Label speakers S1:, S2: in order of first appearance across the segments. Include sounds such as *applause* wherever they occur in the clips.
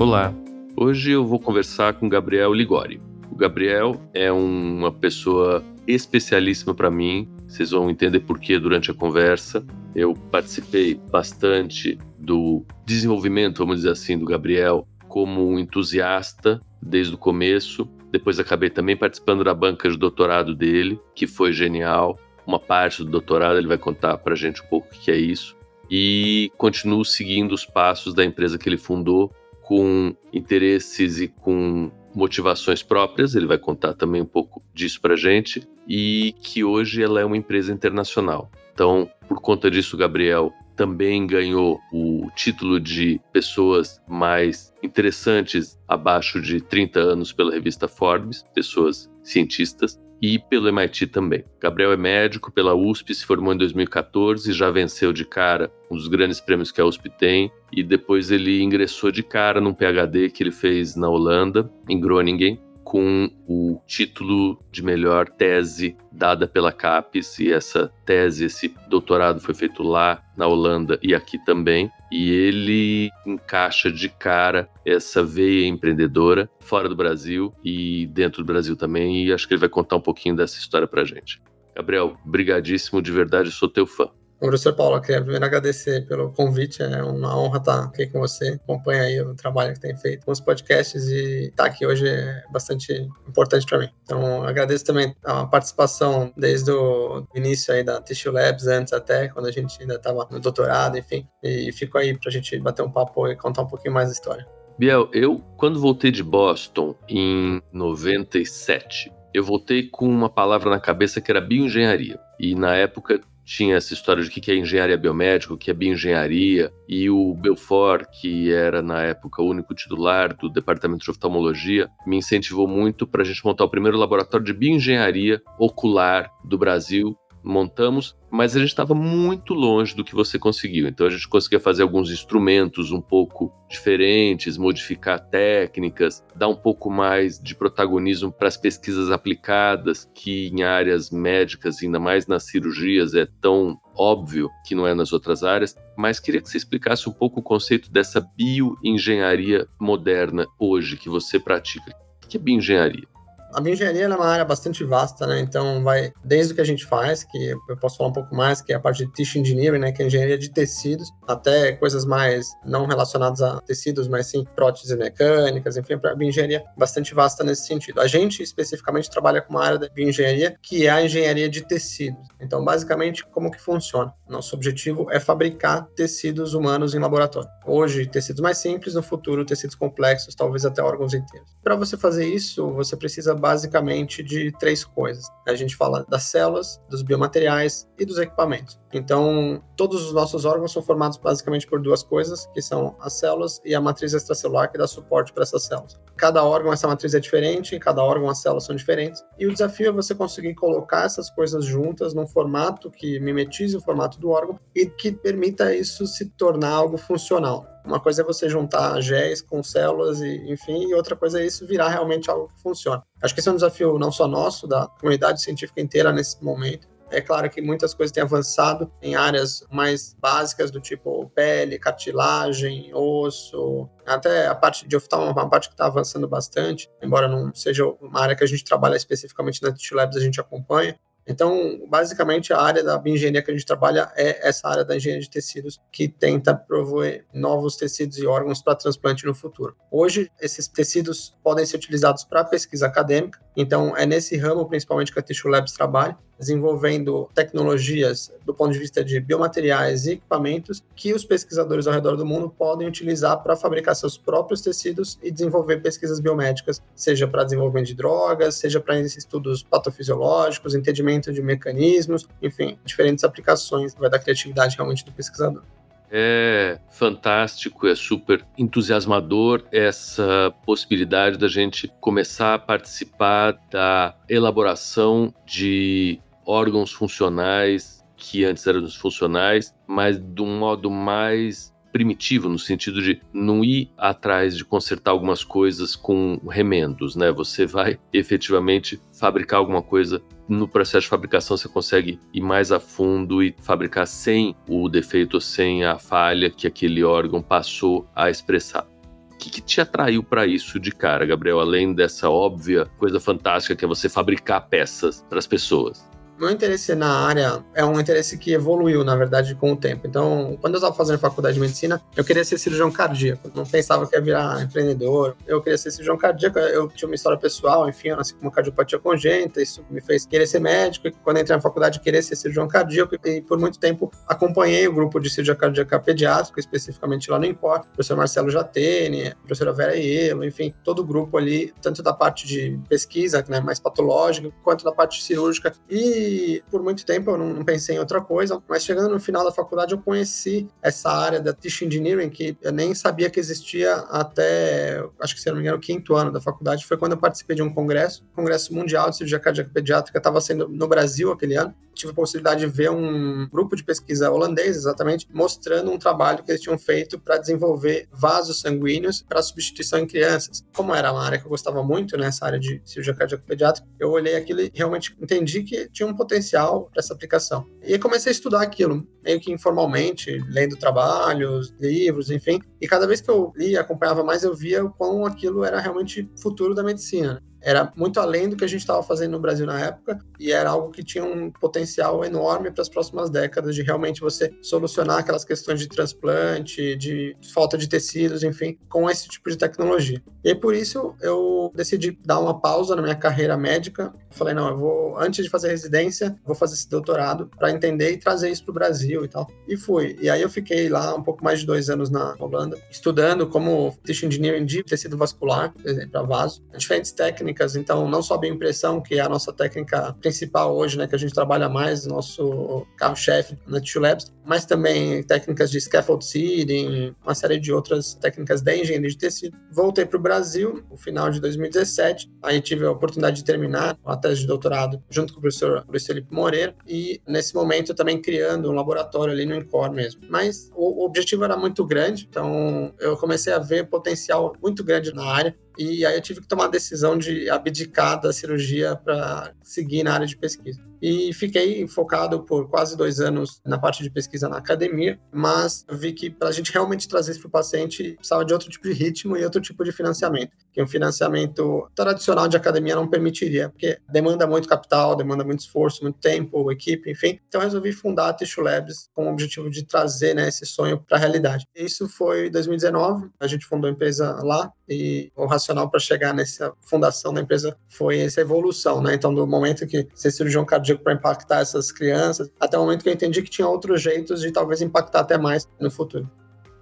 S1: Olá, hoje eu vou conversar com Gabriel Ligori. O Gabriel é uma pessoa especialíssima para mim, vocês vão entender por que durante a conversa. Eu participei bastante do desenvolvimento, vamos dizer assim, do Gabriel como um entusiasta desde o começo. Depois acabei também participando da banca de doutorado dele, que foi genial. Uma parte do doutorado ele vai contar para gente um pouco o que é isso. E continuo seguindo os passos da empresa que ele fundou, com interesses e com motivações próprias, ele vai contar também um pouco disso para gente, e que hoje ela é uma empresa internacional. Então, por conta disso, Gabriel também ganhou o título de pessoas mais interessantes abaixo de 30 anos pela revista Forbes, pessoas cientistas, e pelo MIT também. Gabriel é médico pela USP, se formou em 2014 e já venceu de cara um dos grandes prêmios que a USP tem. E depois ele ingressou de cara num PhD que ele fez na Holanda, em Groningen, com o título de melhor tese dada pela CAPES, e essa tese, esse doutorado foi feito lá na Holanda e aqui também. E ele encaixa de cara essa veia empreendedora fora do Brasil e dentro do Brasil também, e acho que ele vai contar um pouquinho dessa história pra gente. Gabriel, brigadíssimo, de verdade, sou teu fã.
S2: Professor Paulo, queria primeiro agradecer pelo convite, é uma honra estar aqui com você, acompanha aí o trabalho que tem feito com os podcasts e estar aqui hoje é bastante importante para mim. Então, agradeço também a participação desde o início aí da Tissue Labs, antes até, quando a gente ainda estava no doutorado, enfim, e fico aí para a gente bater um papo e contar um pouquinho mais da história.
S1: Biel, eu, quando voltei de Boston em 97, eu voltei com uma palavra na cabeça que era bioengenharia. E na época tinha essa história de que é engenharia biomédica, o que é bioengenharia, e o Belfort, que era na época o único titular do departamento de oftalmologia, me incentivou muito para a gente montar o primeiro laboratório de bioengenharia ocular do Brasil, montamos, mas a gente estava muito longe do que você conseguiu. Então a gente conseguia fazer alguns instrumentos um pouco diferentes, modificar técnicas, dar um pouco mais de protagonismo para as pesquisas aplicadas, que em áreas médicas, ainda mais nas cirurgias, é tão óbvio que não é nas outras áreas, mas queria que você explicasse um pouco o conceito dessa bioengenharia moderna hoje que você pratica. O que é bioengenharia?
S2: A bioengenharia é uma área bastante vasta, né? Então vai desde o que a gente faz, que eu posso falar um pouco mais, que é a parte de tissue engineering, né? Que é a engenharia de tecidos, até coisas mais não relacionadas a tecidos, mas sim próteses mecânicas, enfim, a bioengenharia bastante vasta nesse sentido. A gente especificamente trabalha com uma área da bioengenharia que é a engenharia de tecidos. Então, basicamente, como que funciona? Nosso objetivo é fabricar tecidos humanos em laboratório. Hoje, tecidos mais simples, no futuro, tecidos complexos, talvez até órgãos inteiros. Para você fazer isso, você precisa basicamente de três coisas. A gente fala das células, dos biomateriais e dos equipamentos. Então, todos os nossos órgãos são formados basicamente por duas coisas, que são as células e a matriz extracelular que dá suporte para essas células. Cada órgão, essa matriz é diferente, em cada órgão as células são diferentes, e o desafio é você conseguir colocar essas coisas juntas num formato que mimetize o formato do órgão e que permita isso se tornar algo funcional. Uma coisa é você juntar géis com células e, enfim, e outra coisa é isso virar realmente algo que funciona. Acho que esse é um desafio não só nosso, da comunidade científica inteira nesse momento, é claro que muitas coisas têm avançado em áreas mais básicas do tipo pele, cartilagem, osso, até a parte de oftalmo é uma parte que está avançando bastante, embora não seja uma área que a gente trabalha especificamente na Tissue Labs, a gente acompanha, então, basicamente, a área da bioengenharia que a gente trabalha é essa área da engenharia de tecidos que tenta prover novos tecidos e órgãos para transplante no futuro. Hoje, esses tecidos podem ser utilizados para pesquisa acadêmica, então é nesse ramo, principalmente, que a Tissue Labs trabalha, desenvolvendo tecnologias do ponto de vista de biomateriais e equipamentos que os pesquisadores ao redor do mundo podem utilizar para fabricar seus próprios tecidos e desenvolver pesquisas biomédicas, seja para desenvolvimento de drogas, seja para estudos patofisiológicos, entendimento de mecanismos, enfim, diferentes aplicações. Vai dar criatividade realmente do pesquisador.
S1: É fantástico, é super entusiasmador essa possibilidade da gente começar a participar da elaboração de órgãos funcionais que antes eram funcionais, mas de um modo mais primitivo, no sentido de não ir atrás de consertar algumas coisas com remendos, né? Você vai efetivamente fabricar alguma coisa. No processo de fabricação, você consegue ir mais a fundo e fabricar sem o defeito, sem a falha que aquele órgão passou a expressar. O que, que te atraiu para isso de cara, Gabriel? Além dessa óbvia coisa fantástica que é você fabricar peças para as pessoas
S2: meu interesse na área é um interesse que evoluiu, na verdade, com o tempo. Então, quando eu estava fazendo faculdade de medicina, eu queria ser cirurgião cardíaco. Não pensava que ia virar empreendedor. Eu queria ser cirurgião cardíaco. Eu tinha uma história pessoal, enfim, eu nasci com uma cardiopatia congênita. Isso me fez querer ser médico. E quando entrei na faculdade, querer ser cirurgião cardíaco. E por muito tempo acompanhei o grupo de cirurgia cardíaca pediátrica, especificamente lá no INCOR. Professor Marcelo Jatene, professora Vera Ielo, enfim, todo o grupo ali, tanto da parte de pesquisa, né, mais patológica, quanto da parte cirúrgica. E por muito tempo eu não, não, pensei em outra coisa, mas chegando no final da faculdade eu conheci essa área da Tissue Engineering que eu nem sabia que existia até, acho que se não me engano, o quinto ano da faculdade. Foi quando eu participei de um congresso, Congresso Mundial de Cirurgia Cardíaca Pediátrica, estava sendo no Brasil aquele ano tive a possibilidade de ver um grupo de pesquisa holandês, exatamente, mostrando um trabalho que eles tinham feito para desenvolver vasos sanguíneos para substituição em crianças. Como era uma área que eu gostava muito, né, área de cirurgia cardíaca pediátrica, eu olhei aquilo e realmente entendi que tinha um potencial para essa aplicação. E comecei a estudar aquilo, meio que informalmente, lendo trabalhos, livros, enfim. E cada vez que eu lia, acompanhava mais, eu via o quão aquilo era realmente futuro da medicina era muito além do que a gente estava fazendo no Brasil na época e era algo que tinha um potencial enorme para as próximas décadas de realmente você solucionar aquelas questões de transplante, de falta de tecidos, enfim, com esse tipo de tecnologia. E por isso eu decidi dar uma pausa na minha carreira médica. Falei, não, eu vou, antes de fazer residência, vou fazer esse doutorado para entender e trazer isso para o Brasil e tal. E fui. E aí eu fiquei lá um pouco mais de dois anos na Holanda, estudando como tissue engineering de tecido vascular, por exemplo, para vaso, diferentes técnicas técnicas, então não só a bioimpressão, que é a nossa técnica principal hoje, né, que a gente trabalha mais, nosso carro-chefe na Tissue Labs, mas também técnicas de scaffold seeding, uma série de outras técnicas de engenharia de tecido. Voltei para o Brasil no final de 2017, aí tive a oportunidade de terminar a tese de doutorado junto com o professor Luiz Felipe Moreira e nesse momento também criando um laboratório ali no INCOR mesmo. Mas o objetivo era muito grande, então eu comecei a ver potencial muito grande na área e aí eu tive que tomar a decisão de abdicar da cirurgia para seguir na área de pesquisa e fiquei focado por quase dois anos na parte de pesquisa na academia, mas vi que para a gente realmente trazer isso para o paciente precisava de outro tipo de ritmo e outro tipo de financiamento, que um financiamento tradicional de academia não permitiria, porque demanda muito capital, demanda muito esforço, muito tempo, equipe, enfim. Então resolvi fundar a Tissue Labs com o objetivo de trazer né, esse sonho para a realidade. Isso foi em 2019, a gente fundou a empresa lá e o racional para chegar nessa fundação da empresa foi essa evolução, né? Então do momento que você cirurgião cardíaco digo, para impactar essas crianças, até o momento que eu entendi que tinha outros jeitos de talvez impactar até mais no futuro.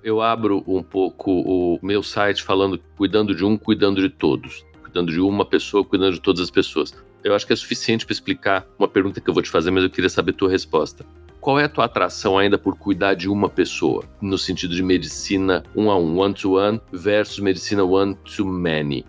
S1: Eu abro um pouco o meu site falando cuidando de um, cuidando de todos. Cuidando de uma pessoa, cuidando de todas as pessoas. Eu acho que é suficiente para explicar uma pergunta que eu vou te fazer, mas eu queria saber a tua resposta. Qual é a tua atração ainda por cuidar de uma pessoa, no sentido de medicina um a um, one to one, versus medicina one to many?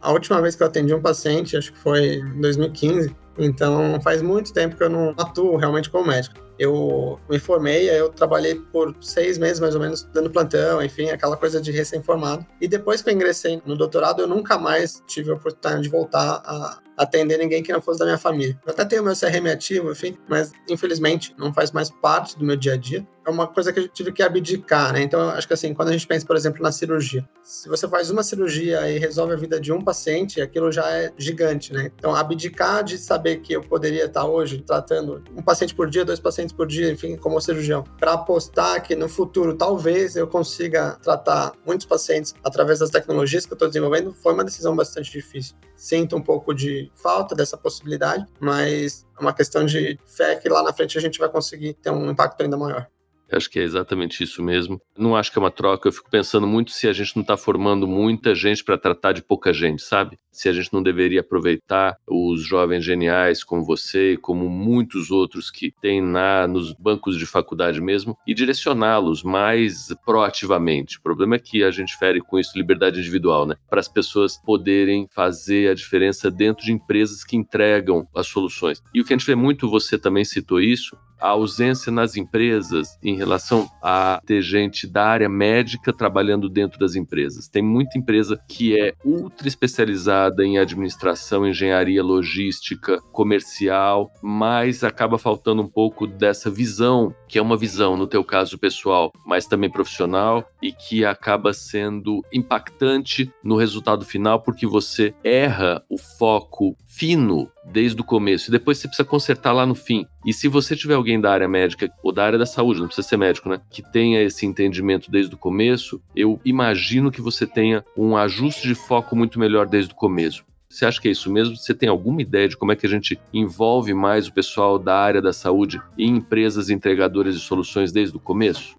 S2: A última vez que eu atendi um paciente, acho que foi em 2015, então faz muito tempo que eu não atuo realmente como médico. Eu me formei, eu trabalhei por seis meses mais ou menos dando plantão, enfim, aquela coisa de recém-formado. E depois que eu ingressei no doutorado, eu nunca mais tive a oportunidade de voltar a atender ninguém que não fosse da minha família. Eu até tenho meu CRM ativo, enfim, mas infelizmente não faz mais parte do meu dia a dia. É uma coisa que eu tive que abdicar, né? Então, acho que assim, quando a gente pensa, por exemplo, na cirurgia, se você faz uma cirurgia e resolve a vida de um paciente, aquilo já é gigante, né? Então, abdicar de saber que eu poderia estar hoje tratando um paciente por dia, dois pacientes por dia, enfim, como cirurgião, para apostar que no futuro talvez eu consiga tratar muitos pacientes através das tecnologias que eu estou desenvolvendo, foi uma decisão bastante difícil. Sinto um pouco de falta dessa possibilidade, mas é uma questão de fé que lá na frente a gente vai conseguir ter um impacto ainda maior.
S1: Acho que é exatamente isso mesmo. Não acho que é uma troca. Eu fico pensando muito se a gente não está formando muita gente para tratar de pouca gente, sabe? Se a gente não deveria aproveitar os jovens geniais como você, como muitos outros que tem na, nos bancos de faculdade mesmo, e direcioná-los mais proativamente. O problema é que a gente fere com isso liberdade individual, né? Para as pessoas poderem fazer a diferença dentro de empresas que entregam as soluções. E o que a gente vê muito, você também citou isso, a ausência nas empresas em relação a ter gente da área médica trabalhando dentro das empresas. Tem muita empresa que é ultra especializada em administração, engenharia, logística, comercial, mas acaba faltando um pouco dessa visão, que é uma visão, no teu caso pessoal, mas também profissional, e que acaba sendo impactante no resultado final, porque você erra o foco fino desde o começo e depois você precisa consertar lá no fim. E se você tiver alguém da área médica ou da área da saúde, não precisa ser médico, né, que tenha esse entendimento desde o começo, eu imagino que você tenha um ajuste de foco muito melhor desde o começo. Você acha que é isso mesmo? Você tem alguma ideia de como é que a gente envolve mais o pessoal da área da saúde em empresas entregadoras de soluções desde o começo?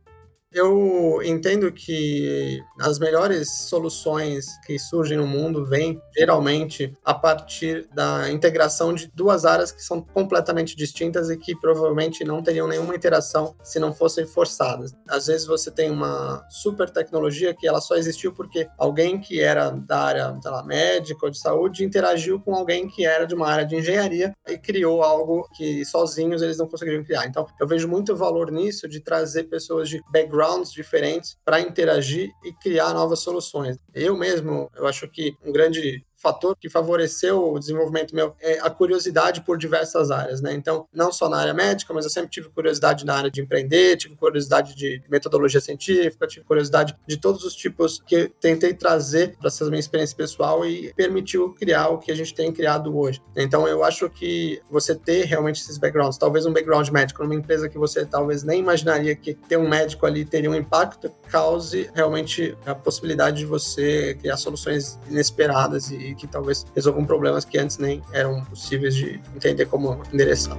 S2: Eu entendo que as melhores soluções que surgem no mundo vêm geralmente a partir da integração de duas áreas que são completamente distintas e que provavelmente não teriam nenhuma interação se não fossem forçadas. Às vezes você tem uma super tecnologia que ela só existiu porque alguém que era da área, sei lá, médica ou de saúde interagiu com alguém que era de uma área de engenharia e criou algo que sozinhos eles não conseguiriam criar. Então, eu vejo muito valor nisso de trazer pessoas de background backgrounds diferentes para interagir e criar novas soluções. Eu mesmo, eu acho que um grande fator que favoreceu o desenvolvimento meu é a curiosidade por diversas áreas, né? Então, não só na área médica, mas eu sempre tive curiosidade na área de empreender, tive curiosidade de metodologia científica, tive curiosidade de todos os tipos que tentei trazer para essa minha experiência pessoal e permitiu criar o que a gente tem criado hoje. Então, eu acho que você ter realmente esses backgrounds, talvez um background médico numa empresa que você talvez nem imaginaria que ter um médico ali teria um impacto, cause realmente a possibilidade de você criar soluções inesperadas e que talvez resolvam problemas que antes nem eram possíveis de entender como endereçar.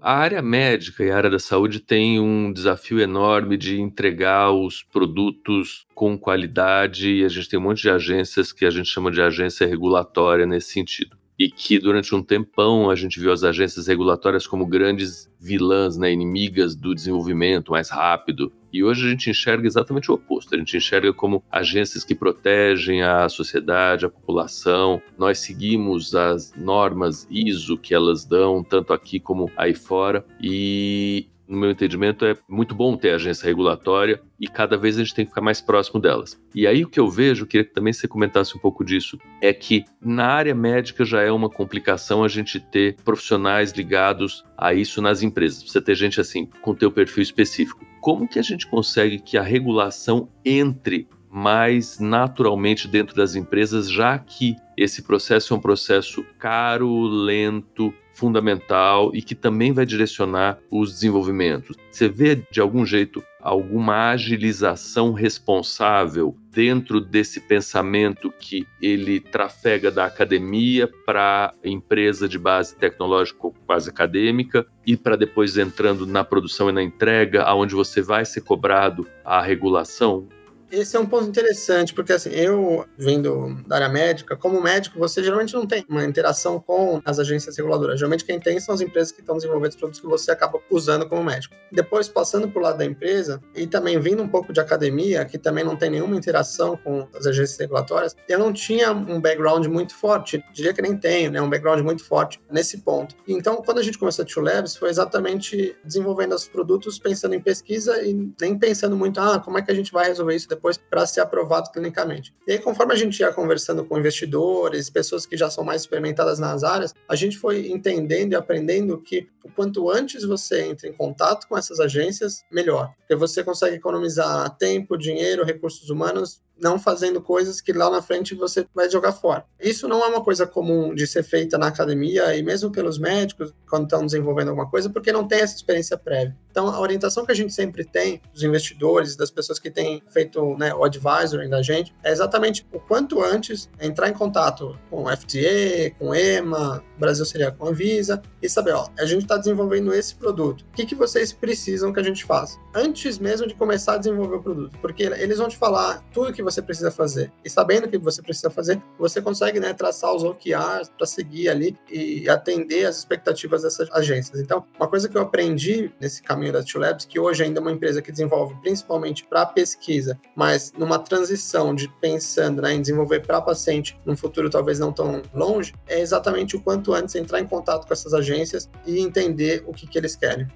S1: A área médica e a área da saúde tem um desafio enorme de entregar os produtos com qualidade e a gente tem um monte de agências que a gente chama de agência regulatória nesse sentido e que durante um tempão a gente viu as agências regulatórias como grandes vilãs, né, inimigas do desenvolvimento mais rápido. E hoje a gente enxerga exatamente o oposto. A gente enxerga como agências que protegem a sociedade, a população. Nós seguimos as normas ISO que elas dão, tanto aqui como aí fora. E no meu entendimento, é muito bom ter agência regulatória e cada vez a gente tem que ficar mais próximo delas. E aí o que eu vejo, queria que também você comentasse um pouco disso, é que na área médica já é uma complicação a gente ter profissionais ligados a isso nas empresas. Você ter gente assim, com teu perfil específico. Como que a gente consegue que a regulação entre mais naturalmente dentro das empresas, já que esse processo é um processo caro, lento, fundamental e que também vai direcionar os desenvolvimentos. Você vê de algum jeito alguma agilização responsável dentro desse pensamento que ele trafega da academia para a empresa de base tecnológica quase acadêmica e para depois entrando na produção e na entrega, aonde você vai ser cobrado a regulação?
S2: Esse é um ponto interessante, porque assim, eu vindo da área médica, como médico, você geralmente não tem uma interação com as agências reguladoras. Geralmente quem tem são as empresas que estão desenvolvendo os produtos que você acaba usando como médico. Depois, passando por lado da empresa e também vindo um pouco de academia, que também não tem nenhuma interação com as agências regulatórias, eu não tinha um background muito forte, diria que nem tenho, né, um background muito forte nesse ponto. Então, quando a gente começou a Two Labs, foi exatamente desenvolvendo os produtos pensando em pesquisa e nem pensando muito, ah, como é que a gente vai resolver isso depois para ser aprovado clinicamente. E aí, conforme a gente ia conversando com investidores, pessoas que já são mais experimentadas nas áreas, a gente foi entendendo e aprendendo que quanto antes você entra em contato com essas agências, melhor. Porque você consegue economizar tempo, dinheiro, recursos humanos não fazendo coisas que lá na frente você vai jogar fora. Isso não é uma coisa comum de ser feita na academia e mesmo pelos médicos quando estão desenvolvendo alguma coisa, porque não tem essa experiência prévia. Então, a orientação que a gente sempre tem dos investidores, das pessoas que têm feito né, o advisory da gente, é exatamente o quanto antes entrar em contato com o FDA, com EMA, Brasil seria com a Visa, e saber, ó, a gente está desenvolvendo esse produto. O que, que vocês precisam que a gente faça? Antes mesmo de começar a desenvolver o produto, porque eles vão te falar tudo que você precisa fazer. E sabendo o que você precisa fazer, você consegue né, traçar os OKRs para seguir ali e atender as expectativas dessas agências. Então, uma coisa que eu aprendi nesse caminho da Two Labs, que hoje ainda é uma empresa que desenvolve principalmente para pesquisa, mas numa transição de pensando né, em desenvolver para paciente num futuro talvez não tão longe, é exatamente o quanto antes entrar em contato com essas agências e entender o que, que eles querem.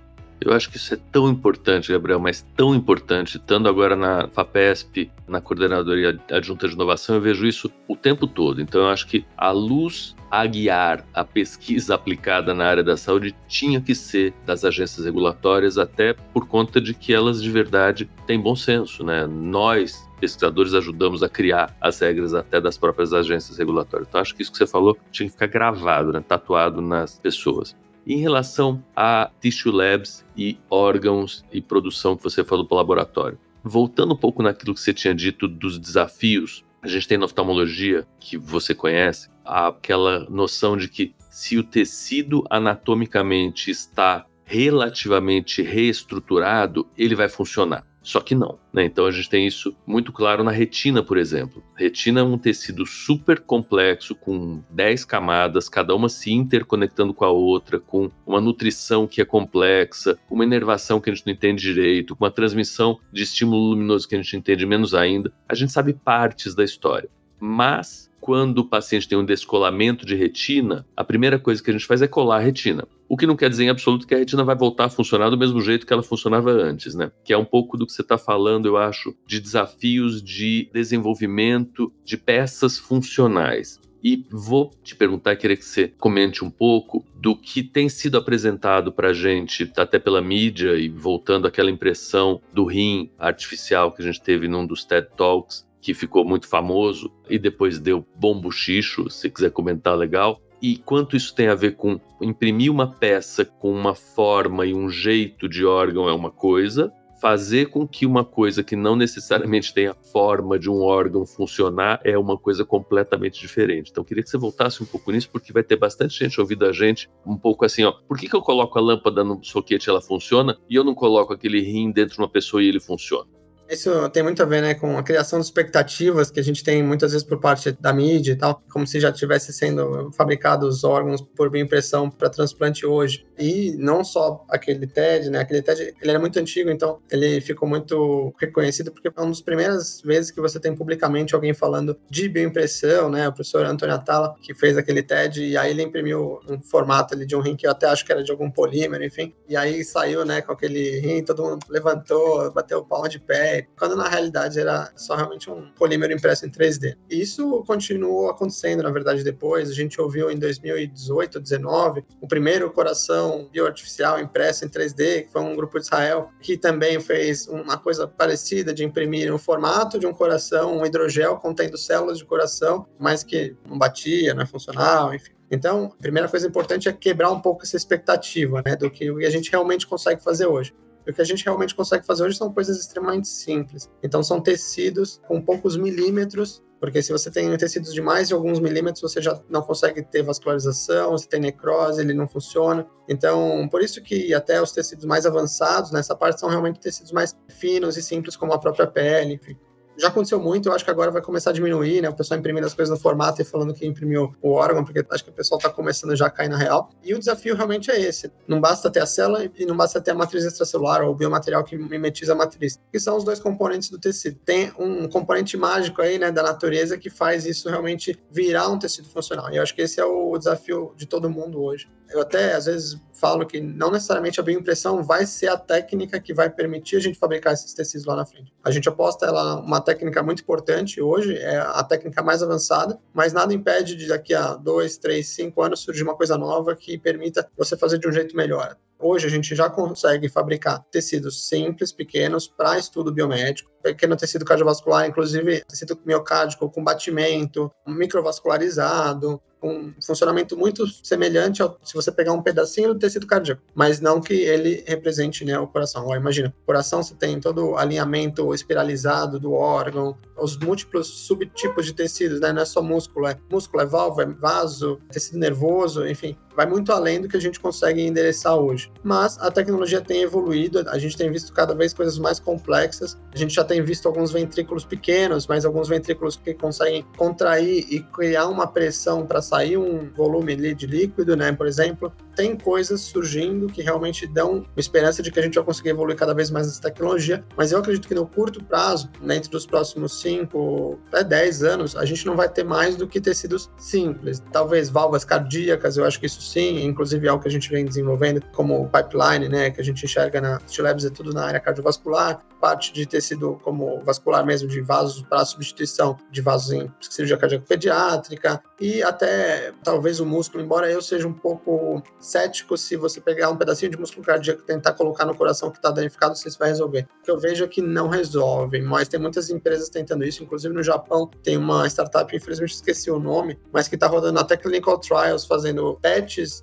S1: Eu acho que isso é tão importante, Gabriel, mas tão importante. Estando agora na FAPESP, na Coordenadoria Adjunta de Inovação, eu vejo isso o tempo todo. Então, eu acho que a luz a guiar a pesquisa aplicada na área da saúde tinha que ser das agências regulatórias, até por conta de que elas de verdade têm bom senso, né? Nós, pesquisadores ajudamos a criar as regras até das próprias agências regulatórias. Então, acho que isso que você falou tinha que ficar gravado, né? tatuado nas pessoas. Em relação a tissue labs e órgãos e produção que você falou para o laboratório, voltando um pouco naquilo que você tinha dito dos desafios, a gente tem na oftalmologia, que você conhece, aquela noção de que se o tecido anatomicamente está relativamente reestruturado, ele vai funcionar. Só que não. Né? Então a gente tem isso muito claro na retina, por exemplo. retina é um tecido super complexo, com 10 camadas, cada uma se interconectando com a outra, com uma nutrição que é complexa, uma inervação que a gente não entende direito, com uma transmissão de estímulo luminoso que a gente entende menos ainda. A gente sabe partes da história. Mas quando o paciente tem um descolamento de retina, a primeira coisa que a gente faz é colar a retina. O que não quer dizer em absoluto que a retina vai voltar a funcionar do mesmo jeito que ela funcionava antes, né? Que é um pouco do que você está falando, eu acho, de desafios de desenvolvimento de peças funcionais. E vou te perguntar, querer que você comente um pouco do que tem sido apresentado para a gente, até pela mídia, e voltando àquela impressão do rim artificial que a gente teve num dos TED Talks, que ficou muito famoso e depois deu bom buchicho, se quiser comentar legal. E quanto isso tem a ver com imprimir uma peça com uma forma e um jeito de órgão é uma coisa, fazer com que uma coisa que não necessariamente tenha forma de um órgão funcionar é uma coisa completamente diferente. Então, queria que você voltasse um pouco nisso, porque vai ter bastante gente ouvindo a gente um pouco assim, ó, por que, que eu coloco a lâmpada no soquete e ela funciona e eu não coloco aquele rim dentro de uma pessoa e ele funciona?
S2: Isso tem muito a ver né, com a criação de expectativas que a gente tem muitas vezes por parte da mídia e tal, como se já tivesse sendo fabricados órgãos por bioimpressão para transplante hoje. E não só aquele TED, né? Aquele TED ele era muito antigo, então ele ficou muito reconhecido porque é uma das primeiras vezes que você tem publicamente alguém falando de bioimpressão, né? O professor Antônio Atala, que fez aquele TED, e aí ele imprimiu um formato ali de um rim que eu até acho que era de algum polímero, enfim. E aí saiu, né, com aquele rim, todo mundo levantou, bateu palma de pé quando na realidade era só realmente um polímero impresso em 3D. E isso continuou acontecendo, na verdade, depois. A gente ouviu em 2018, 2019, o primeiro coração bioartificial impresso em 3D, que foi um grupo de Israel, que também fez uma coisa parecida de imprimir um formato de um coração, um hidrogel contendo células de coração, mas que não batia, não é funcional, enfim. Então, a primeira coisa importante é quebrar um pouco essa expectativa, né, do que a gente realmente consegue fazer hoje. O que a gente realmente consegue fazer hoje são coisas extremamente simples. Então, são tecidos com poucos milímetros, porque se você tem tecidos de mais de alguns milímetros, você já não consegue ter vascularização, você tem necrose, ele não funciona. Então, por isso que até os tecidos mais avançados nessa parte são realmente tecidos mais finos e simples, como a própria pele. Já aconteceu muito, eu acho que agora vai começar a diminuir, né? O pessoal imprimindo as coisas no formato e falando que imprimiu o órgão, porque acho que o pessoal está começando já a cair na real. E o desafio realmente é esse. Não basta ter a célula e não basta ter a matriz extracelular ou o biomaterial que mimetiza a matriz, que são os dois componentes do tecido. Tem um componente mágico aí, né, da natureza que faz isso realmente virar um tecido funcional. E eu acho que esse é o desafio de todo mundo hoje. Eu até, às vezes, falo que não necessariamente a bioimpressão vai ser a técnica que vai permitir a gente fabricar esses tecidos lá na frente. A gente aposta ela uma técnica muito importante hoje, é a técnica mais avançada, mas nada impede de daqui a dois, três, cinco anos surgir uma coisa nova que permita você fazer de um jeito melhor. Hoje a gente já consegue fabricar tecidos simples, pequenos, para estudo biomédico, pequeno tecido cardiovascular, inclusive tecido miocárdico com batimento, microvascularizado, um funcionamento muito semelhante ao se você pegar um pedacinho do tecido cardíaco, mas não que ele represente né, o coração. Ó, imagina, o coração você tem todo o alinhamento espiralizado do órgão, os múltiplos subtipos de tecidos, né? Não é só músculo, é músculo, é válvula, é vaso, tecido nervoso, enfim, vai muito além do que a gente consegue endereçar hoje. Mas a tecnologia tem evoluído, a gente tem visto cada vez coisas mais complexas. A gente já tem visto alguns ventrículos pequenos, mas alguns ventrículos que conseguem contrair e criar uma pressão para sair um volume de líquido, né? Por exemplo, tem coisas surgindo que realmente dão esperança de que a gente vai conseguir evoluir cada vez mais essa tecnologia. Mas eu acredito que no curto prazo, dentro dos próximos 5 até 10 anos, a gente não vai ter mais do que tecidos simples. Talvez válvulas cardíacas, eu acho que isso sim, inclusive é algo que a gente vem desenvolvendo, como pipeline, né, que a gente enxerga na Stilabs, é tudo na área cardiovascular, parte de tecido como vascular mesmo, de vasos para substituição de vasos em cirurgia cardíaca pediátrica, e até talvez o músculo, embora eu seja um pouco cético se você pegar um pedacinho de músculo cardíaco e tentar colocar no coração que está danificado, você vai resolver. O que eu vejo é que não resolve, mas tem muitas empresas tentando isso, inclusive no Japão tem uma startup, infelizmente esqueci o nome, mas que está rodando até clinical trials, fazendo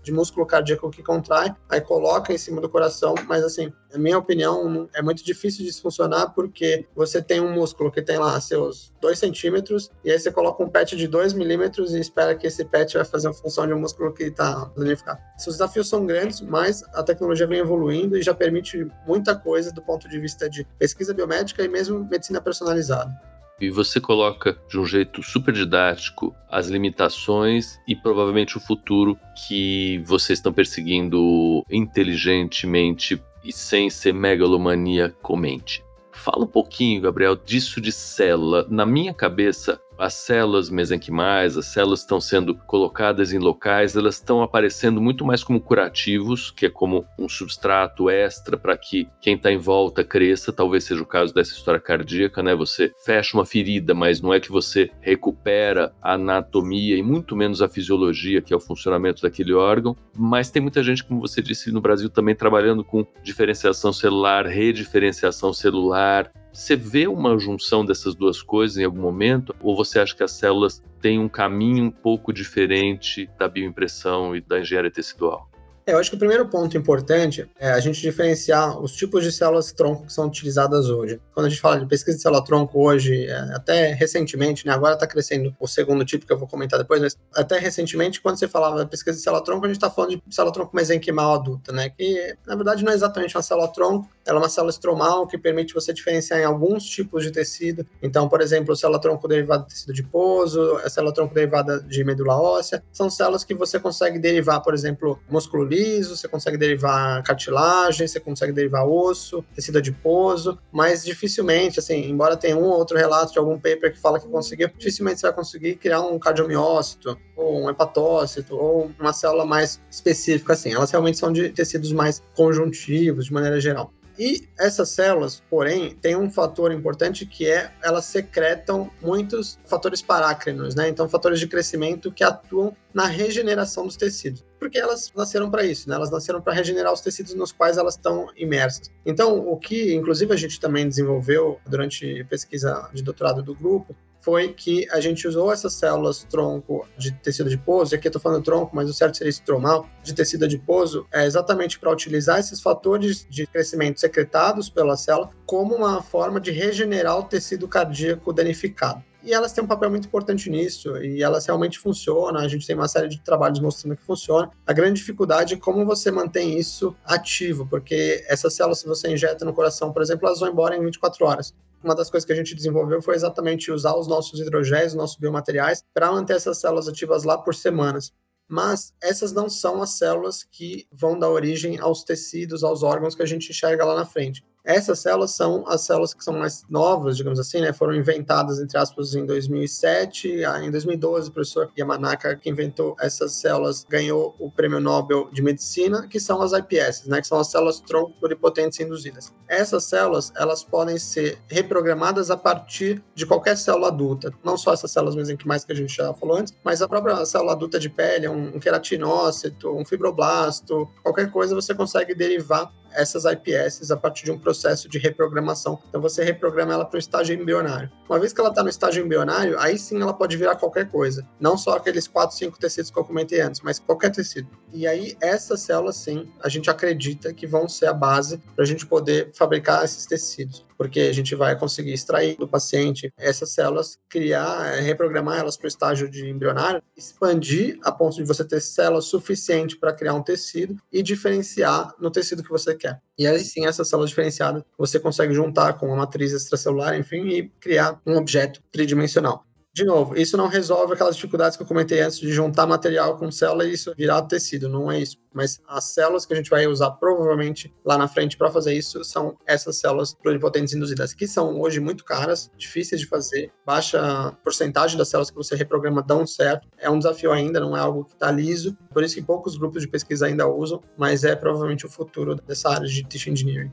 S2: de músculo cardíaco que contrai, aí coloca em cima do coração, mas assim, na minha opinião, é muito difícil disso funcionar porque você tem um músculo que tem lá seus 2 centímetros e aí você coloca um patch de 2 milímetros e espera que esse patch vai fazer a função de um músculo que está danificado. Esses desafios são grandes, mas a tecnologia vem evoluindo e já permite muita coisa do ponto de vista de pesquisa biomédica e mesmo medicina personalizada.
S1: E você coloca de um jeito super didático as limitações e provavelmente o futuro que vocês estão perseguindo inteligentemente e sem ser megalomaníacamente. Fala um pouquinho, Gabriel, disso de célula. Na minha cabeça, as células mesenquimais, as células estão sendo colocadas em locais, elas estão aparecendo muito mais como curativos, que é como um substrato extra para que quem está em volta cresça. Talvez seja o caso dessa história cardíaca, né? Você fecha uma ferida, mas não é que você recupera a anatomia e muito menos a fisiologia, que é o funcionamento daquele órgão. Mas tem muita gente, como você disse, no Brasil também trabalhando com diferenciação celular, rediferenciação celular, você vê uma junção dessas duas coisas em algum momento? Ou você acha que as células têm um caminho um pouco diferente da bioimpressão e da engenharia tecidual?
S2: É, eu acho que o primeiro ponto importante é a gente diferenciar os tipos de células tronco que são utilizadas hoje. Quando a gente fala de pesquisa de célula tronco hoje, é, até recentemente, né, agora está crescendo o segundo tipo que eu vou comentar depois, mas até recentemente, quando você falava de pesquisa de célula tronco, a gente está falando de célula tronco mesenquimal adulta, né, que na verdade não é exatamente uma célula tronco, ela é uma célula estromal que permite você diferenciar em alguns tipos de tecido. Então, por exemplo, célula tronco derivada de tecido adiposo, a célula tronco derivada de medula óssea, são células que você consegue derivar, por exemplo, músculo liso, você consegue derivar cartilagem, você consegue derivar osso, tecido adiposo, mas dificilmente, assim, embora tenha um ou outro relato de algum paper que fala que conseguiu, dificilmente você vai conseguir criar um cardiomiócito, ou um hepatócito, ou uma célula mais específica, assim. Elas realmente são de tecidos mais conjuntivos, de maneira geral. E essas células, porém, têm um fator importante que é elas secretam muitos fatores parácrinos, né? Então, fatores de crescimento que atuam na regeneração dos tecidos. Porque elas nasceram para isso, né? Elas nasceram para regenerar os tecidos nos quais elas estão imersas. Então, o que, inclusive, a gente também desenvolveu durante pesquisa de doutorado do grupo, foi que a gente usou essas células tronco de tecido adiposo, e aqui eu estou falando tronco, mas o certo seria estromal, de tecido adiposo, é exatamente para utilizar esses fatores de crescimento secretados pela célula como uma forma de regenerar o tecido cardíaco danificado e elas têm um papel muito importante nisso, e elas realmente funcionam. A gente tem uma série de trabalhos mostrando que funciona. A grande dificuldade é como você mantém isso ativo, porque essas células, se você injeta no coração, por exemplo, elas vão embora em 24 horas. Uma das coisas que a gente desenvolveu foi exatamente usar os nossos hidrogéis, os nossos biomateriais, para manter essas células ativas lá por semanas mas essas não são as células que vão dar origem aos tecidos, aos órgãos que a gente enxerga lá na frente. Essas células são as células que são mais novas, digamos assim, né? Foram inventadas, entre aspas, em 2007. Ah, em 2012, o professor Yamanaka, que inventou essas células, ganhou o Prêmio Nobel de Medicina, que são as iPS, né? Que são as células tronco pluripotentes induzidas. Essas células, elas podem ser reprogramadas a partir de qualquer célula adulta. Não só essas células mesenquimais que a gente já falou antes, mas a própria célula adulta de pele, um queratinócito, um fibroblasto, qualquer coisa você consegue derivar essas IPS a partir de um processo de reprogramação. Então você reprograma ela para o estágio embrionário. Uma vez que ela está no estágio embrionário, aí sim ela pode virar qualquer coisa. Não só aqueles 4, 5 tecidos que eu comentei antes, mas qualquer tecido. E aí essas células sim, a gente acredita que vão ser a base para a gente poder fabricar esses tecidos porque a gente vai conseguir extrair do paciente essas células, criar, reprogramar elas para o estágio de embrionário, expandir a ponto de você ter células suficiente para criar um tecido e diferenciar no tecido que você quer. E aí sim, essas células diferenciadas você consegue juntar com a matriz extracelular, enfim, e criar um objeto tridimensional de novo, isso não resolve aquelas dificuldades que eu comentei antes de juntar material com célula e isso virar tecido, não é isso. Mas as células que a gente vai usar provavelmente lá na frente para fazer isso são essas células pluripotentes induzidas, que são hoje muito caras, difíceis de fazer, baixa porcentagem das células que você reprograma dão certo. É um desafio ainda, não é algo que está liso, por isso que poucos grupos de pesquisa ainda usam, mas é provavelmente o futuro dessa área de tissue engineering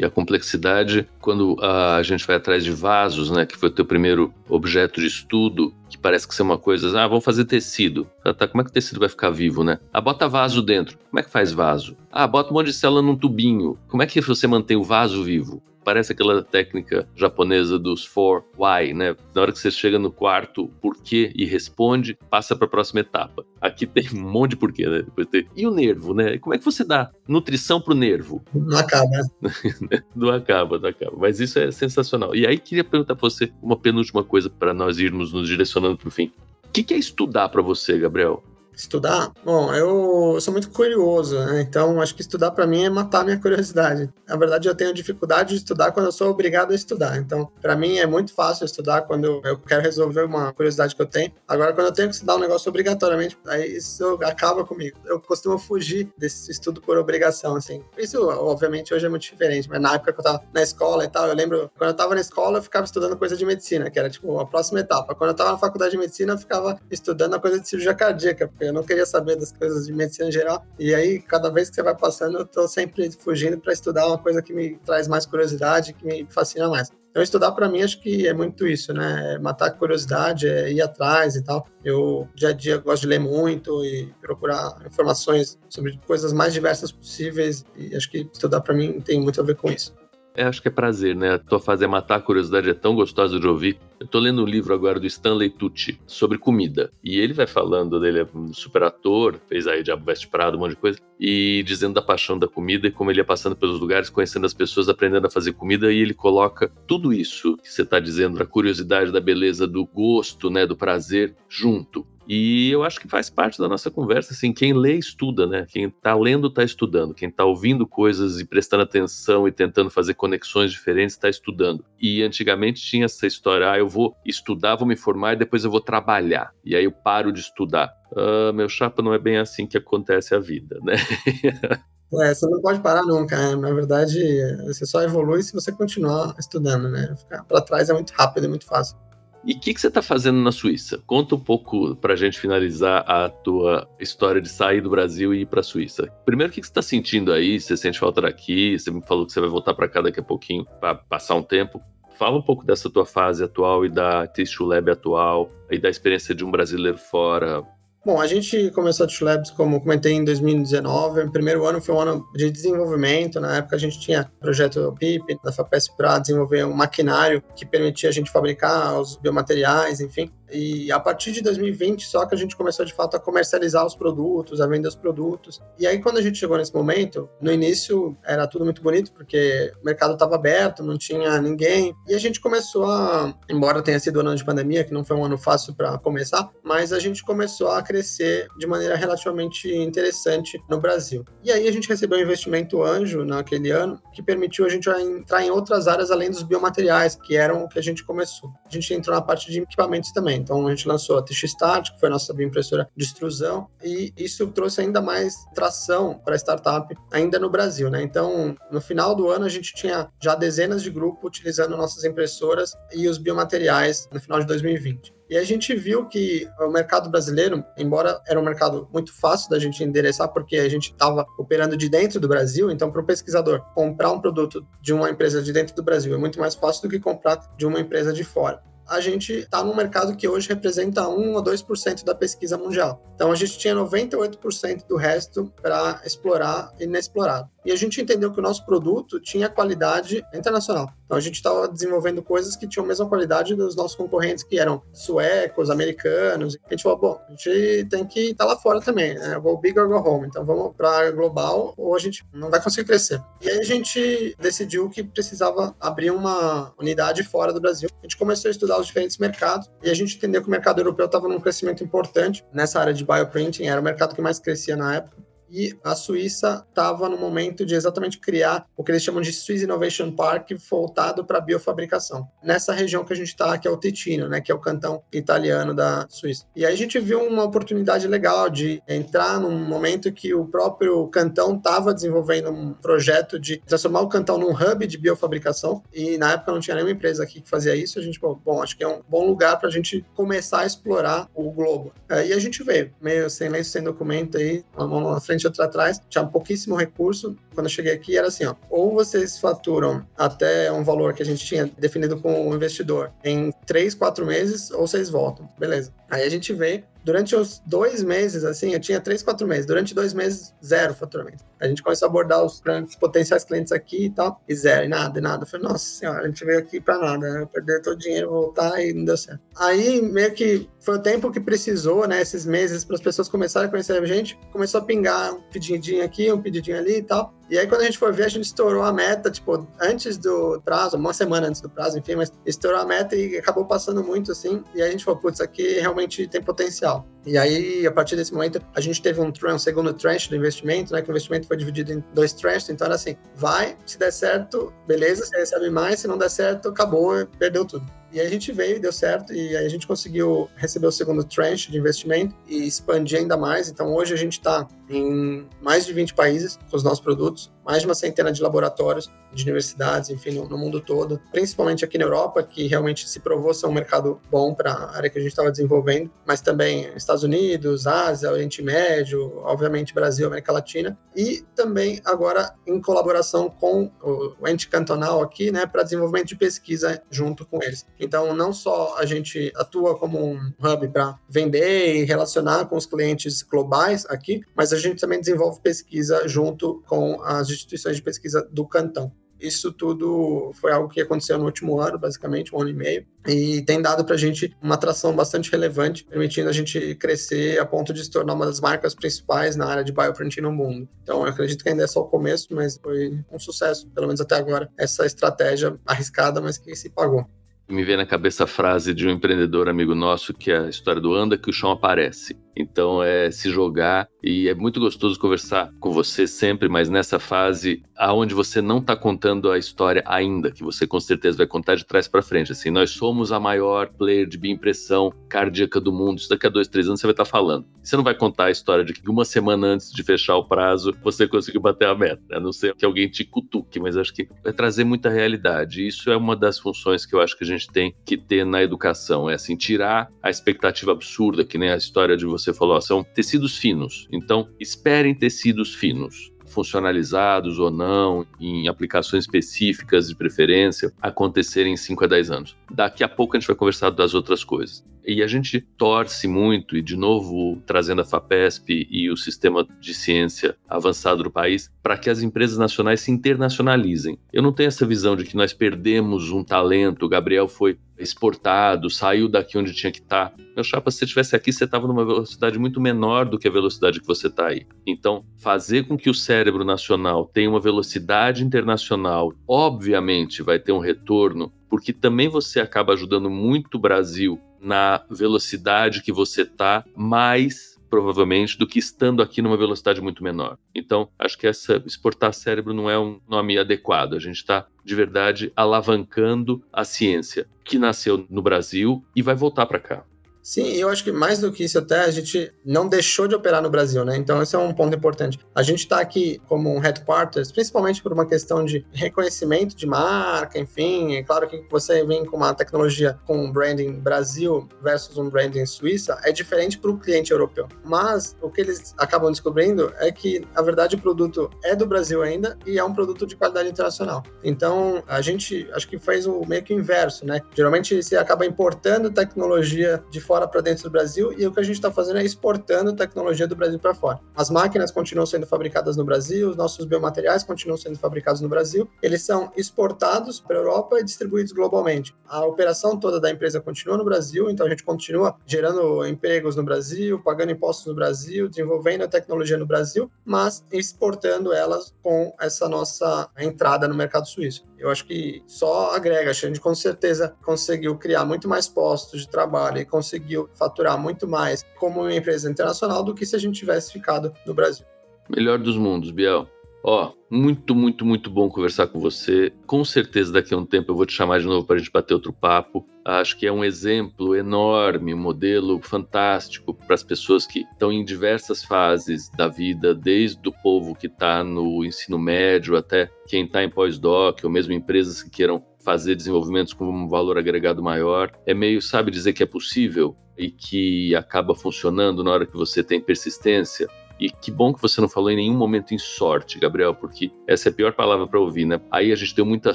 S1: e a complexidade quando a gente vai atrás de vasos, né, que foi o teu primeiro objeto de estudo, que parece que ser uma coisa, ah, vamos fazer tecido. Ah, tá, como é que o tecido vai ficar vivo, né? Ah, bota vaso dentro. Como é que faz vaso? Ah, bota um monte de célula num tubinho. Como é que você mantém o vaso vivo? Parece aquela técnica japonesa dos four why, né? Na hora que você chega no quarto porquê e responde, passa para a próxima etapa. Aqui tem um monte de porquê, né? Tem... E o nervo, né? Como é que você dá nutrição pro nervo?
S2: Não acaba. *laughs*
S1: não acaba, não acaba. Mas isso é sensacional. E aí queria perguntar para você uma penúltima coisa para nós irmos nos direcionando para o fim. O que, que é estudar para você, Gabriel?
S2: Estudar? Bom, eu, sou muito curioso, né? Então acho que estudar para mim é matar minha curiosidade. Na verdade, eu tenho dificuldade de estudar quando eu sou obrigado a estudar. Então, para mim é muito fácil estudar quando eu quero resolver uma curiosidade que eu tenho. Agora, quando eu tenho que estudar um negócio obrigatoriamente, aí isso acaba comigo. Eu costumo fugir desse estudo por obrigação, assim. Isso, obviamente, hoje é muito diferente, mas na época que eu tava na escola e tal, eu lembro, quando eu tava na escola, eu ficava estudando coisa de medicina, que era tipo a próxima etapa. Quando eu tava na faculdade de medicina, eu ficava estudando a coisa de cirurgia cardíaca, porque eu não queria saber das coisas de medicina geral. E aí, cada vez que você vai passando, eu tô sempre fugindo para estudar uma coisa que me traz mais curiosidade, que me fascina mais. Então, estudar para mim acho que é muito isso, né? É matar a curiosidade, é ir atrás e tal. Eu, dia a dia, gosto de ler muito e procurar informações sobre coisas mais diversas possíveis. E acho que estudar para mim tem muito a ver com isso.
S1: É, acho que é prazer, né? A tua fase é matar a curiosidade, é tão gostosa de ouvir. Eu tô lendo um livro agora do Stanley Tucci sobre comida. E ele vai falando dele, é um super ator, fez aí Diabo Veste Prado, um monte de coisa. E dizendo da paixão da comida e como ele ia passando pelos lugares, conhecendo as pessoas, aprendendo a fazer comida. E ele coloca tudo isso que você tá dizendo, da curiosidade, da beleza, do gosto, né? Do prazer, junto. E eu acho que faz parte da nossa conversa, assim, quem lê estuda, né? Quem está lendo está estudando, quem está ouvindo coisas e prestando atenção e tentando fazer conexões diferentes está estudando. E antigamente tinha essa história, ah, eu vou estudar, vou me formar e depois eu vou trabalhar. E aí eu paro de estudar. Ah, meu chapa, não é bem assim que acontece a vida, né? *laughs*
S2: É, você não pode parar nunca, né? Na verdade, você só evolui se você continuar estudando, né? Ficar para trás é muito rápido, é muito fácil.
S1: E o que, que, você está fazendo na Suíça? Conta um pouco para a gente finalizar a tua história de sair do Brasil e ir para a Suíça. Primeiro, o que, que você está sentindo aí? Você sente falta daqui? Você me falou que você vai voltar para cá daqui a pouquinho para passar um tempo. Fala um pouco dessa tua fase atual e da Tissue Lab atual e da experiência de um brasileiro fora.
S2: Bom, a gente começou a Tissue Labs, como comentei, em 2019. O primeiro ano foi um ano de desenvolvimento. Na época, a gente tinha projeto PIP da FAPES para desenvolver um maquinário que permitia a gente fabricar os biomateriais, enfim. E a partir de 2020, só que a gente começou de fato a comercializar os produtos, a vender os produtos. E aí, quando a gente chegou nesse momento, no início era tudo muito bonito, porque o mercado estava aberto, não tinha ninguém. E a gente começou a, embora tenha sido um ano de pandemia, que não foi um ano fácil para começar, mas a gente começou a crescer de maneira relativamente interessante no Brasil. E aí a gente recebeu um investimento anjo naquele ano, que permitiu a gente entrar em outras áreas além dos biomateriais, que eram o que a gente começou. A gente entrou na parte de equipamentos também. Então a gente lançou a TX Start, que foi a nossa bioimpressora de extrusão, e isso trouxe ainda mais tração para a startup ainda no Brasil, né? Então, no final do ano a gente tinha já dezenas de grupos utilizando nossas impressoras e os biomateriais no final de 2020. E a gente viu que o mercado brasileiro, embora era um mercado muito fácil da gente endereçar, porque a gente estava operando de dentro do Brasil, então para o pesquisador comprar um produto de uma empresa de dentro do Brasil é muito mais fácil do que comprar de uma empresa de fora a gente está num mercado que hoje representa 1 ou 2% da pesquisa mundial. Então a gente tinha 98% do resto para explorar inexplorado. E a gente entendeu que o nosso produto tinha qualidade internacional. Então a gente estava desenvolvendo coisas que tinham a mesma qualidade dos nossos concorrentes, que eram suecos, americanos. A gente falou, bom, a gente tem que estar tá lá fora também, né? Go big or go home. Então vamos para global ou a gente não vai conseguir crescer. E aí a gente decidiu que precisava abrir uma unidade fora do Brasil. A gente começou a estudar os diferentes mercados e a gente entendeu que o mercado europeu estava num crescimento importante nessa área de bioprinting, era o mercado que mais crescia na época e a Suíça estava no momento de exatamente criar o que eles chamam de Swiss Innovation Park voltado para biofabricação. Nessa região que a gente está, que é o Ticino, né, que é o cantão italiano da Suíça. E aí a gente viu uma oportunidade legal de entrar num momento que o próprio cantão estava desenvolvendo um projeto de transformar o cantão num hub de biofabricação e na época não tinha nenhuma empresa aqui que fazia isso. A gente, bom, acho que é um bom lugar para a gente começar a explorar o globo. E a gente veio, meio sem lenço, sem documento aí, uma mão na frente outra atrás, tinha pouquíssimo recurso. Quando eu cheguei aqui, era assim: ó, ou vocês faturam até um valor que a gente tinha definido com o investidor em três, quatro meses, ou vocês voltam. Beleza. Aí a gente veio, Durante os dois meses, assim, eu tinha três, quatro meses. Durante dois meses, zero faturamento. A gente começou a abordar os, os potenciais clientes aqui e tal, e zero, e nada, e nada. Eu falei, nossa senhora, a gente veio aqui pra nada, né? perder todo o dinheiro, voltar e não deu certo. Aí, meio que foi o tempo que precisou, né, esses meses, para as pessoas começarem a conhecer a gente. Começou a pingar um pedidinho aqui, um pedidinho ali e tal. E aí, quando a gente foi ver, a gente estourou a meta, tipo, antes do prazo, uma semana antes do prazo, enfim, mas estourou a meta e acabou passando muito, assim. E aí a gente falou, putz, aqui realmente tem potencial. E aí, a partir desse momento, a gente teve um, um segundo tranche do investimento, né? Que o investimento foi dividido em dois tranches. Então, era assim, vai, se der certo, beleza, você recebe mais. Se não der certo, acabou, perdeu tudo. E aí a gente veio, deu certo, e aí a gente conseguiu receber o segundo tranche de investimento e expandir ainda mais. Então hoje a gente está em mais de 20 países com os nossos produtos, mais de uma centena de laboratórios, de universidades, enfim, no, no mundo todo, principalmente aqui na Europa, que realmente se provou ser um mercado bom para a área que a gente estava desenvolvendo, mas também Estados Unidos, Ásia, Oriente Médio, obviamente Brasil, América Latina, e também agora em colaboração com o ente cantonal aqui, né, para desenvolvimento de pesquisa junto com eles. Então, não só a gente atua como um hub para vender e relacionar com os clientes globais aqui, mas a gente também desenvolve pesquisa junto com as instituições de pesquisa do cantão. Isso tudo foi algo que aconteceu no último ano, basicamente, um ano e meio, e tem dado para a gente uma atração bastante relevante, permitindo a gente crescer a ponto de se tornar uma das marcas principais na área de bioprinting no mundo. Então, eu acredito que ainda é só o começo, mas foi um sucesso, pelo menos até agora, essa estratégia arriscada, mas que se pagou.
S1: Me vem na cabeça a frase de um empreendedor amigo nosso, que é a história do anda que o chão aparece. Então é se jogar e é muito gostoso conversar com você sempre, mas nessa fase aonde você não está contando a história ainda, que você com certeza vai contar de trás para frente. Assim, nós somos a maior player de bioimpressão cardíaca do mundo. Isso daqui a dois, três anos você vai estar tá falando. Você não vai contar a história de que uma semana antes de fechar o prazo você conseguiu bater a meta. A não ser que alguém te cutuque, mas acho que vai trazer muita realidade. Isso é uma das funções que eu acho que a gente tem que ter na educação. É assim, tirar a expectativa absurda, que nem a história de você falou, são tecidos finos. Então, esperem tecidos finos funcionalizados ou não, em aplicações específicas de preferência, acontecerem em 5 a 10 anos. Daqui a pouco a gente vai conversar das outras coisas. E a gente torce muito, e de novo trazendo a FAPESP e o sistema de ciência avançado do país, para que as empresas nacionais se internacionalizem. Eu não tenho essa visão de que nós perdemos um talento, o Gabriel foi exportado, saiu daqui onde tinha que estar. Tá. Meu chapa, se você estivesse aqui, você estava numa velocidade muito menor do que a velocidade que você está aí. Então, fazer com que o cérebro nacional tenha uma velocidade internacional, obviamente vai ter um retorno, porque também você acaba ajudando muito o Brasil na velocidade que você está, mais provavelmente do que estando aqui numa velocidade muito menor. Então, acho que essa exportar cérebro não é um nome adequado. A gente está de verdade alavancando a ciência que nasceu no Brasil e vai voltar para cá.
S2: Sim, eu acho que mais do que isso até, a gente não deixou de operar no Brasil, né? Então esse é um ponto importante. A gente está aqui como um headquarters, principalmente por uma questão de reconhecimento de marca, enfim. É claro que você vem com uma tecnologia com um branding Brasil versus um branding Suíça, é diferente para o cliente europeu. Mas o que eles acabam descobrindo é que, na verdade, o produto é do Brasil ainda e é um produto de qualidade internacional. Então a gente acho que fez o meio que inverso, né? Geralmente você acaba importando tecnologia de fora para dentro do Brasil e o que a gente está fazendo é exportando tecnologia do Brasil para fora. As máquinas continuam sendo fabricadas no Brasil, os nossos biomateriais continuam sendo fabricados no Brasil, eles são exportados para a Europa e distribuídos globalmente. A operação toda da empresa continua no Brasil, então a gente continua gerando empregos no Brasil, pagando impostos no Brasil, desenvolvendo a tecnologia no Brasil, mas exportando elas com essa nossa entrada no mercado suíço. Eu acho que só agrega, a gente com certeza conseguiu criar muito mais postos de trabalho e conseguiu conseguiu faturar muito mais como uma empresa internacional do que se a gente tivesse ficado no Brasil.
S1: Melhor dos mundos, Biel. Ó, muito, muito, muito bom conversar com você. Com certeza daqui a um tempo eu vou te chamar de novo para a gente bater outro papo. Acho que é um exemplo enorme, um modelo fantástico para as pessoas que estão em diversas fases da vida, desde o povo que está no ensino médio até quem está em pós-doc, ou mesmo empresas que queiram fazer desenvolvimentos com um valor agregado maior. É meio, sabe, dizer que é possível e que acaba funcionando na hora que você tem persistência. E que bom que você não falou em nenhum momento em sorte, Gabriel, porque essa é a pior palavra para ouvir, né? Aí a gente deu muita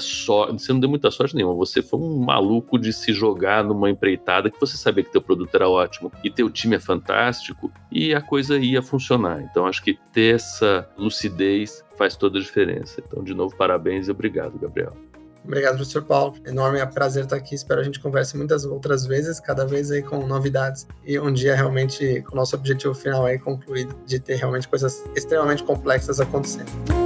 S1: sorte, você não deu muita sorte nenhuma, você foi um maluco de se jogar numa empreitada que você sabia que teu produto era ótimo e teu time é fantástico e a coisa ia funcionar. Então acho que ter essa lucidez faz toda a diferença. Então, de novo, parabéns e obrigado, Gabriel.
S2: Obrigado, professor Paulo. Enorme é prazer estar aqui. Espero a gente converse muitas outras vezes, cada vez aí com novidades e um dia realmente com o nosso objetivo final aí concluído de ter realmente coisas extremamente complexas acontecendo.